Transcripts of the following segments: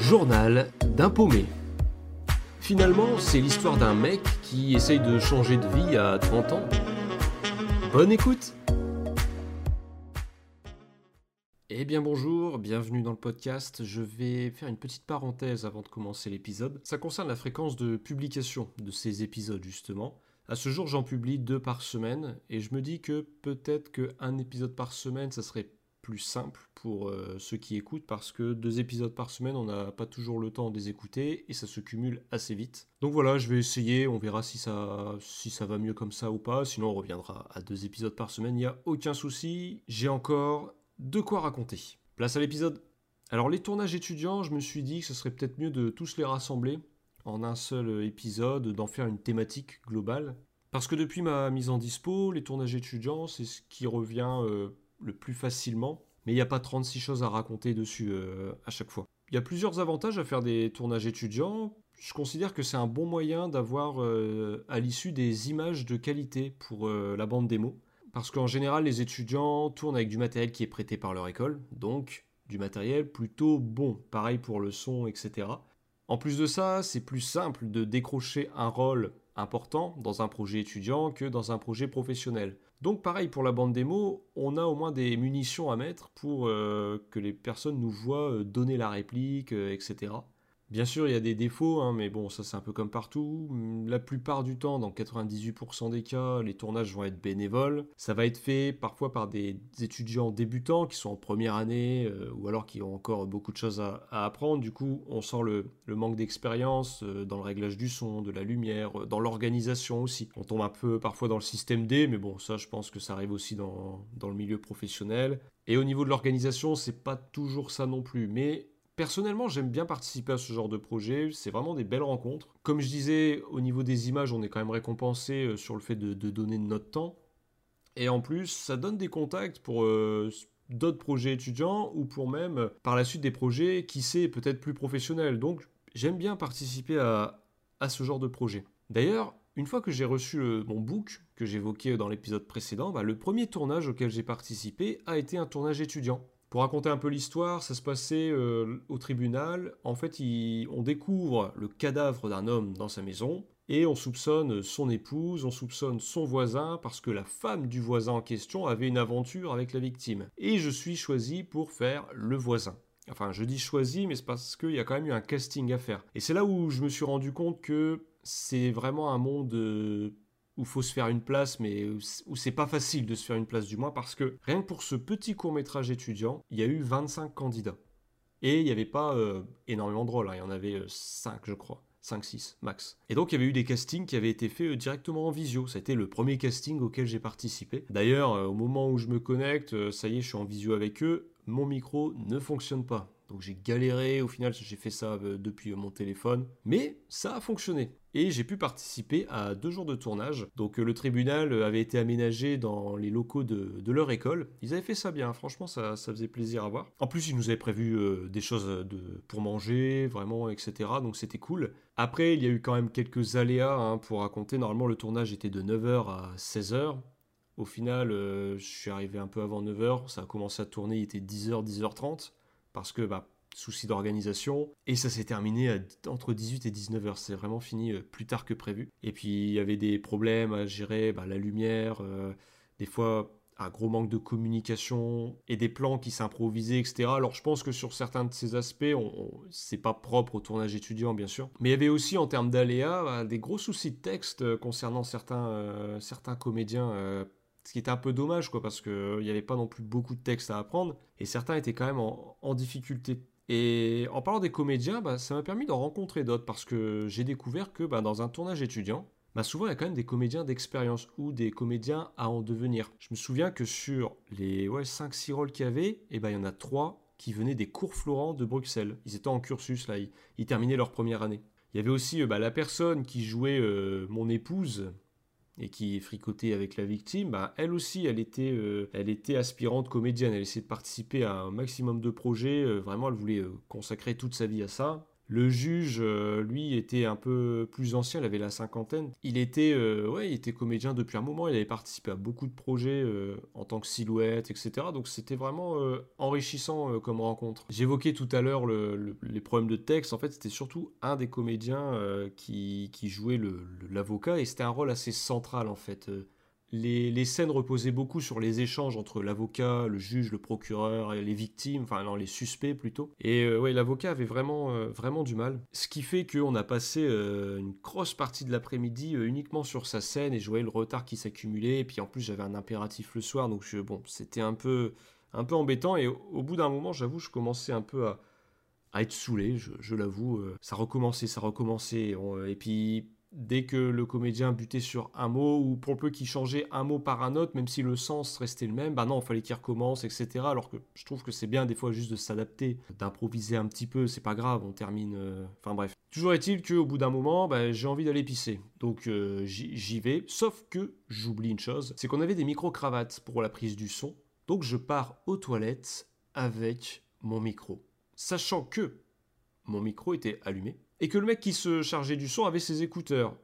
Journal d'un paumé. Finalement, c'est l'histoire d'un mec qui essaye de changer de vie à 30 ans. Bonne écoute Eh bien bonjour, bienvenue dans le podcast. Je vais faire une petite parenthèse avant de commencer l'épisode. Ça concerne la fréquence de publication de ces épisodes justement. À ce jour, j'en publie deux par semaine et je me dis que peut-être qu'un épisode par semaine, ça serait plus simple pour euh, ceux qui écoutent parce que deux épisodes par semaine, on n'a pas toujours le temps de les écouter et ça se cumule assez vite. Donc voilà, je vais essayer, on verra si ça, va mieux comme ça ou pas, sinon on reviendra à deux épisodes par semaine, il n'y a aucun souci, j'ai encore de quoi raconter. Place à l'épisode. Alors les tournages étudiants, je me suis dit que ce serait peut-être mieux de tous les rassembler en un seul épisode, d'en faire une thématique globale. Parce que depuis ma mise en dispo, les tournages étudiants, c'est ce qui revient euh, le plus facilement, mais il n'y a pas 36 choses à raconter dessus euh, à chaque fois. Il y a plusieurs avantages à faire des tournages étudiants. Je considère que c'est un bon moyen d'avoir euh, à l'issue des images de qualité pour euh, la bande démo. Parce qu'en général, les étudiants tournent avec du matériel qui est prêté par leur école, donc du matériel plutôt bon, pareil pour le son, etc. En plus de ça, c'est plus simple de décrocher un rôle important dans un projet étudiant que dans un projet professionnel. Donc pareil pour la bande démo, on a au moins des munitions à mettre pour euh, que les personnes nous voient euh, donner la réplique, euh, etc. Bien sûr, il y a des défauts, hein, mais bon, ça c'est un peu comme partout. La plupart du temps, dans 98% des cas, les tournages vont être bénévoles. Ça va être fait parfois par des étudiants débutants qui sont en première année euh, ou alors qui ont encore beaucoup de choses à, apprendre. Du coup, on sent le, manque d'expérience euh, dans le réglage du son, de la lumière, euh, dans l'organisation aussi. On tombe un peu parfois dans le système D, mais bon, ça je pense que ça arrive aussi dans, dans le milieu professionnel. Et au niveau de l'organisation, c'est pas toujours ça non plus. Mais Personnellement, j'aime bien participer à ce genre de projet, c'est vraiment des belles rencontres. Comme je disais, au niveau des images, on est quand même récompensé euh, sur le fait de, donner notre temps. Et en plus, ça donne des contacts pour euh, d'autres projets étudiants ou pour même euh, par la suite des projets, qui sait, peut-être plus professionnels. Donc j'aime bien participer à, ce genre de projet. D'ailleurs, une fois que j'ai reçu mon book que j'évoquais dans l'épisode précédent, bah, le premier tournage auquel j'ai participé a été un tournage étudiant. Pour raconter un peu l'histoire, ça se passait euh, au tribunal. En fait, on découvre le cadavre d'un homme dans sa maison et on soupçonne son épouse, on soupçonne son voisin parce que la femme du voisin en question avait une aventure avec la victime. Et je suis choisi pour faire le voisin. Enfin, je dis choisi, mais c'est parce qu'il y a quand même eu un casting à faire. Et c'est là où je me suis rendu compte que c'est vraiment un monde euh, où faut se faire une place, mais où c'est pas facile de se faire une place du moins, parce que rien que pour ce petit court métrage étudiant, il y a eu 25 candidats. Et il n'y avait pas euh, énormément de rôles, hein. il y en avait 5 euh, je crois. 5-6 max. Et donc il y avait eu des castings qui avaient été faits euh, directement en visio. Ça a été le premier casting auquel j'ai participé. D'ailleurs, au moment où je me connecte, ça y est, je suis en visio avec eux, mon micro ne fonctionne pas. Donc j'ai galéré, au final j'ai fait ça depuis mon téléphone, mais ça a fonctionné. Et j'ai pu participer à deux jours de tournage. Donc euh, le tribunal euh, avait été aménagé dans les locaux de, leur école. Ils avaient fait ça bien, franchement ça, faisait plaisir à voir. En plus ils nous avaient prévu des choses de, pour manger, vraiment, etc. Donc c'était cool. Après il y a eu quand même quelques aléas hein, pour raconter. Normalement le tournage était de 9h à 16h. Au final, je suis arrivé un peu avant 9h, ça a commencé à tourner, il était 10h, 10h30 parce que bah, souci d'organisation. Et ça s'est terminé entre 18 et 19 heures. C'est vraiment fini euh, plus tard que prévu. Et puis il y avait des problèmes à gérer, bah, la lumière, euh, des fois un gros manque de communication et des plans qui s'improvisaient, etc. Alors je pense que sur certains de ces aspects, on, c'est pas propre au tournage étudiant, bien sûr. Mais il y avait aussi en termes d'aléas bah, des gros soucis de texte euh, concernant certains, certains comédiens ce qui était un peu dommage, quoi, parce qu'il n'y avait pas non plus beaucoup de textes à apprendre, et certains étaient quand même en, difficulté. Et en parlant des comédiens, bah, ça m'a permis d'en rencontrer d'autres, parce que j'ai découvert que bah, dans un tournage étudiant, bah, souvent il y a quand même des comédiens d'expérience ou des comédiens à en devenir. Je me souviens que sur les ouais, 5-6 rôles qu'il y avait, eh ben, il y en a 3 qui venaient des cours Florent de Bruxelles. Ils étaient en cursus, là, ils, terminaient leur première année. Il y avait aussi euh, la personne qui jouait euh, mon épouse, et qui fricotée avec la victime, bah, elle aussi, elle était, euh, elle était aspirante comédienne. Elle essayait de participer à un maximum de projets. Euh, vraiment, elle voulait euh, consacrer toute sa vie à ça. Le juge, euh, lui, était un peu plus ancien, il avait la cinquantaine. Il était, euh, ouais, il était comédien depuis un moment, il avait participé à beaucoup de projets euh, en tant que silhouette, etc. Donc c'était vraiment enrichissant comme rencontre. J'évoquais tout à l'heure les problèmes de texte, en fait c'était surtout un des comédiens qui, qui, jouait l'avocat, et c'était un rôle assez central en fait les, scènes reposaient beaucoup sur les échanges entre l'avocat, le juge, le procureur et les victimes, enfin non, les suspects plutôt. Et euh, ouais, l'avocat avait vraiment, euh, vraiment du mal. Ce qui fait qu'on a passé euh, une grosse partie de l'après-midi uniquement sur sa scène et je voyais le retard qui s'accumulait. Et puis en plus, j'avais un impératif le soir, donc bon, c'était un peu, un peu embêtant. Et au, bout d'un moment, j'avoue, je commençais un peu à, être saoulé, je, l'avoue. ça recommençait, ça recommençait. et puis dès que le comédien butait sur un mot, ou pour peu qu'il changeait un mot par un autre, même si le sens restait le même, bah non, il fallait qu'il recommence, etc. Alors que je trouve que c'est bien des fois juste de s'adapter, d'improviser un petit peu, c'est pas grave, on termine... Euh, enfin bref. Toujours est-il qu'au bout d'un moment, bah, j'ai envie d'aller pisser. Donc euh, j'y vais, sauf que j'oublie une chose, c'est qu'on avait des micro-cravates pour la prise du son, donc je pars aux toilettes avec mon micro. Sachant que mon micro était allumé, et que le mec qui se chargeait du son avait ses écouteurs.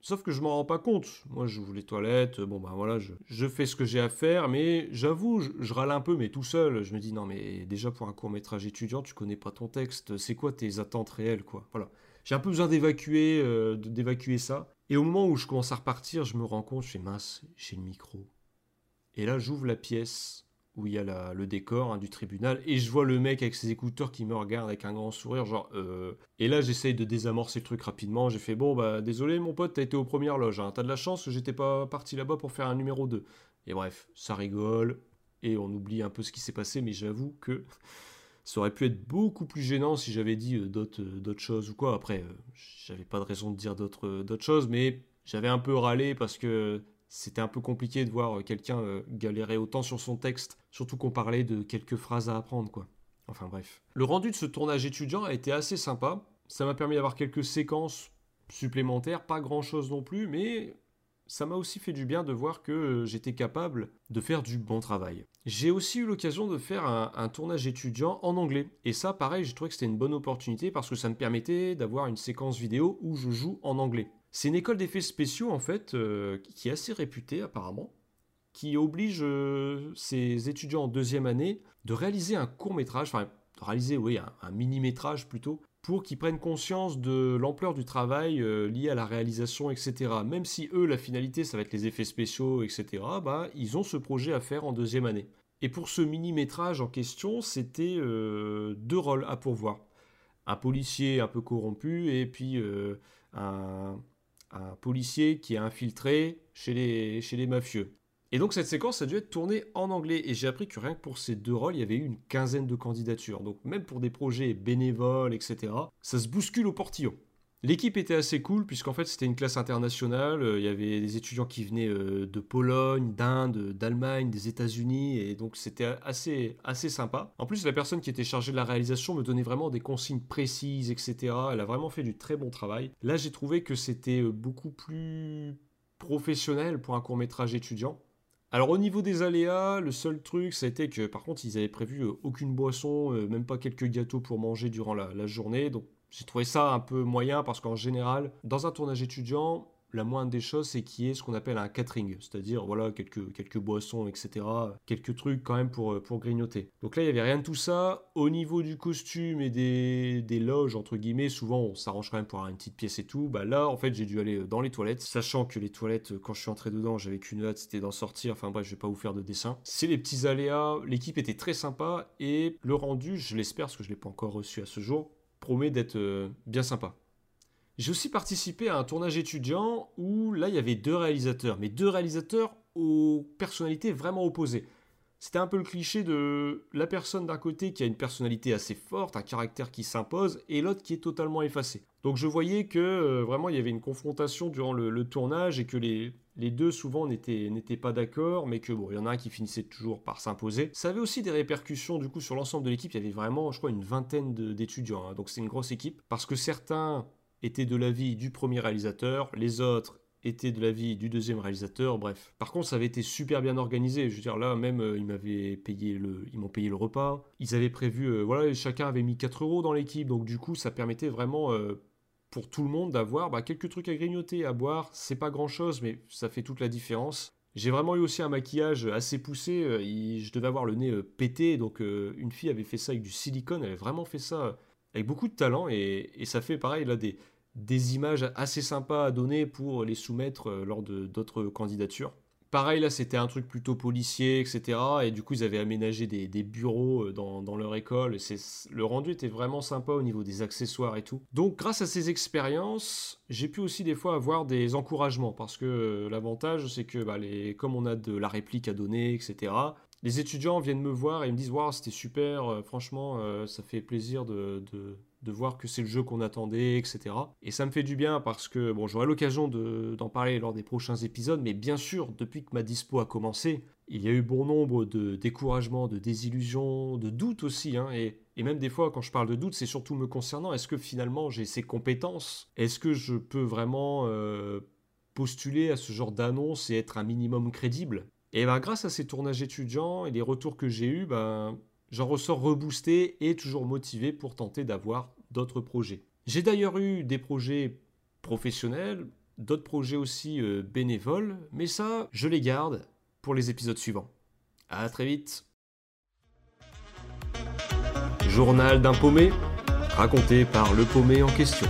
Sauf que je m'en rends pas compte. Moi, j'ouvre les toilettes, bon ben voilà, je, fais ce que j'ai à faire, mais j'avoue, je, râle un peu, mais tout seul. Je me dis, non, mais déjà pour un court métrage étudiant, tu connais pas ton texte, c'est quoi tes attentes réelles, quoi? Voilà. J'ai un peu besoin d'évacuer, euh, d'évacuer ça. Et au moment où je commence à repartir, je me rends compte, je fais mince, j'ai le micro. Et là, j'ouvre la pièce où il y a le décor hein, du tribunal, et je vois le mec avec ses écouteurs qui me regarde avec un grand sourire, genre... Euh... Et là, j'essaye de désamorcer le truc rapidement, j'ai fait, bon, bah désolé mon pote, t'as été aux premières loges, hein. t'as de la chance que j'étais pas parti là-bas pour faire un numéro 2. Et bref, ça rigole, et on oublie un peu ce qui s'est passé, mais j'avoue que ça aurait pu être beaucoup plus gênant si j'avais dit euh, d'autres euh, d'autres choses ou quoi. Après, j'avais pas de raison de dire d'autres choses, mais j'avais un peu râlé parce que c'était un peu compliqué de voir euh, quelqu'un euh, galérer autant sur son texte, surtout qu'on parlait de quelques phrases à apprendre, quoi. Enfin bref. Le rendu de ce tournage étudiant a été assez sympa. Ça m'a permis d'avoir quelques séquences supplémentaires, pas grand chose non plus, mais ça m'a aussi fait du bien de voir que euh, j'étais capable de faire du bon travail. J'ai aussi eu l'occasion de faire un, un, tournage étudiant en anglais. Et ça, pareil, j'ai trouvé que c'était une bonne opportunité parce que ça me permettait d'avoir une séquence vidéo où je joue en anglais. C'est une école d'effets spéciaux, en fait, euh, qui est assez réputée apparemment, qui oblige euh, ses étudiants en deuxième année de réaliser un court métrage, enfin, de réaliser, oui, un, mini-métrage plutôt, pour qu'ils prennent conscience de l'ampleur du travail euh, lié à la réalisation, etc. Même si eux, la finalité, ça va être les effets spéciaux, etc., bah, ils ont ce projet à faire en deuxième année. Et pour ce mini-métrage en question, c'était deux rôles à pourvoir. Un policier un peu corrompu et puis un policier qui est infiltré chez les, chez les mafieux. Et donc cette séquence a dû être tournée en anglais et j'ai appris que rien que pour ces deux rôles, il y avait eu une quinzaine de candidatures. Donc même pour des projets bénévoles, etc., ça se bouscule au portillon. L'équipe était assez cool puisqu'en fait c'était une classe internationale, euh, il y avait des étudiants qui venaient euh, de Pologne, d'Inde, d'Allemagne, des États-Unis et donc c'était assez, assez sympa. En plus la personne qui était chargée de la réalisation me donnait vraiment des consignes précises, etc. Elle a vraiment fait du très bon travail. Là j'ai trouvé que c'était euh, beaucoup plus professionnel pour un court métrage étudiant. Alors au niveau des aléas, le seul truc, été que par contre ils avaient prévu aucune boisson, même pas quelques gâteaux pour manger durant la, la journée, donc j'ai trouvé ça un peu moyen parce qu'en général, dans un tournage étudiant, la moindre des choses, c'est qu'il y ait ce qu'on appelle un catering, c'est-à-dire voilà quelques, quelques boissons, etc., quelques trucs quand même pour, pour grignoter. Donc là, il n'y avait rien de tout ça. Au niveau du costume et des, loges, entre guillemets, souvent on s'arrange quand même pour avoir une petite pièce et tout. Bah là, en fait, j'ai dû aller dans les toilettes, sachant que les toilettes, quand je suis entré dedans, j'avais qu'une hâte, c'était d'en sortir. Enfin bref, je vais pas vous faire de dessin. C'est les petits aléas. L'équipe était très sympa et le rendu, je l'espère, parce que je l'ai pas encore reçu à ce jour, promet d'être euh, bien sympa. J'ai aussi participé à un tournage étudiant où là il y avait deux réalisateurs, mais deux réalisateurs aux personnalités vraiment opposées. C'était un peu le cliché de la personne d'un côté qui a une personnalité assez forte, un caractère qui s'impose, et l'autre qui est totalement effacé. Donc je voyais que euh, vraiment il y avait une confrontation durant le, tournage et que les, les deux souvent n'étaient pas d'accord, mais que bon, il y en a un qui finissait toujours par s'imposer. Ça avait aussi des répercussions du coup sur l'ensemble de l'équipe. Il y avait vraiment, je crois, une vingtaine d'étudiants, hein. donc c'est une grosse équipe, parce que certains étaient de l'avis du premier réalisateur, les autres était de l'avis du deuxième réalisateur, bref. Par contre, ça avait été super bien organisé. Je veux dire, là, même, euh, ils m'avaient payé le, ils m'ont payé le repas. Ils avaient prévu, euh, voilà, chacun avait mis 4 euros dans l'équipe, donc du coup, ça permettait vraiment euh, pour tout le monde d'avoir bah, quelques trucs à grignoter, à boire. C'est pas grand chose, mais ça fait toute la différence. J'ai vraiment eu aussi un maquillage assez poussé. Je devais avoir le nez pété, donc une fille avait fait ça avec du silicone. Elle avait vraiment fait ça avec beaucoup de talent et, ça fait pareil là des, des images assez sympas à donner pour les soumettre euh, lors de d'autres candidatures. Pareil, là, c'était un truc plutôt policier, etc. Et du coup, ils avaient aménagé des, bureaux euh, dans, leur école. Le rendu était vraiment sympa au niveau des accessoires et tout. Donc, grâce à ces expériences, j'ai pu aussi des fois avoir des encouragements. Parce que euh, l'avantage, c'est que bah, comme on a de la réplique à donner, etc., les étudiants viennent me voir et me disent Waouh, c'était super, franchement, ça fait plaisir de voir que c'est le jeu qu'on attendait, etc. Et ça me fait du bien parce que, bon, j'aurai l'occasion d'en parler lors des prochains épisodes, mais bien sûr, depuis que ma dispo a commencé, il y a eu bon nombre de découragements, de désillusions, de doutes aussi, hein, et, même des fois, quand je parle de doutes, c'est surtout me concernant, est-ce que finalement j'ai ces compétences? Est-ce que je peux vraiment euh, postuler à ce genre d'annonce et être un minimum crédible? Et ben, grâce à ces tournages étudiants et les retours que j'ai eus, ben, j'en ressors reboosté et toujours motivé pour tenter d'avoir d'autres projets. J'ai d'ailleurs eu des projets professionnels, d'autres projets aussi euh, bénévoles, mais ça, je les garde pour les épisodes suivants. A très vite Journal d'un paumé, raconté par le paumé en question.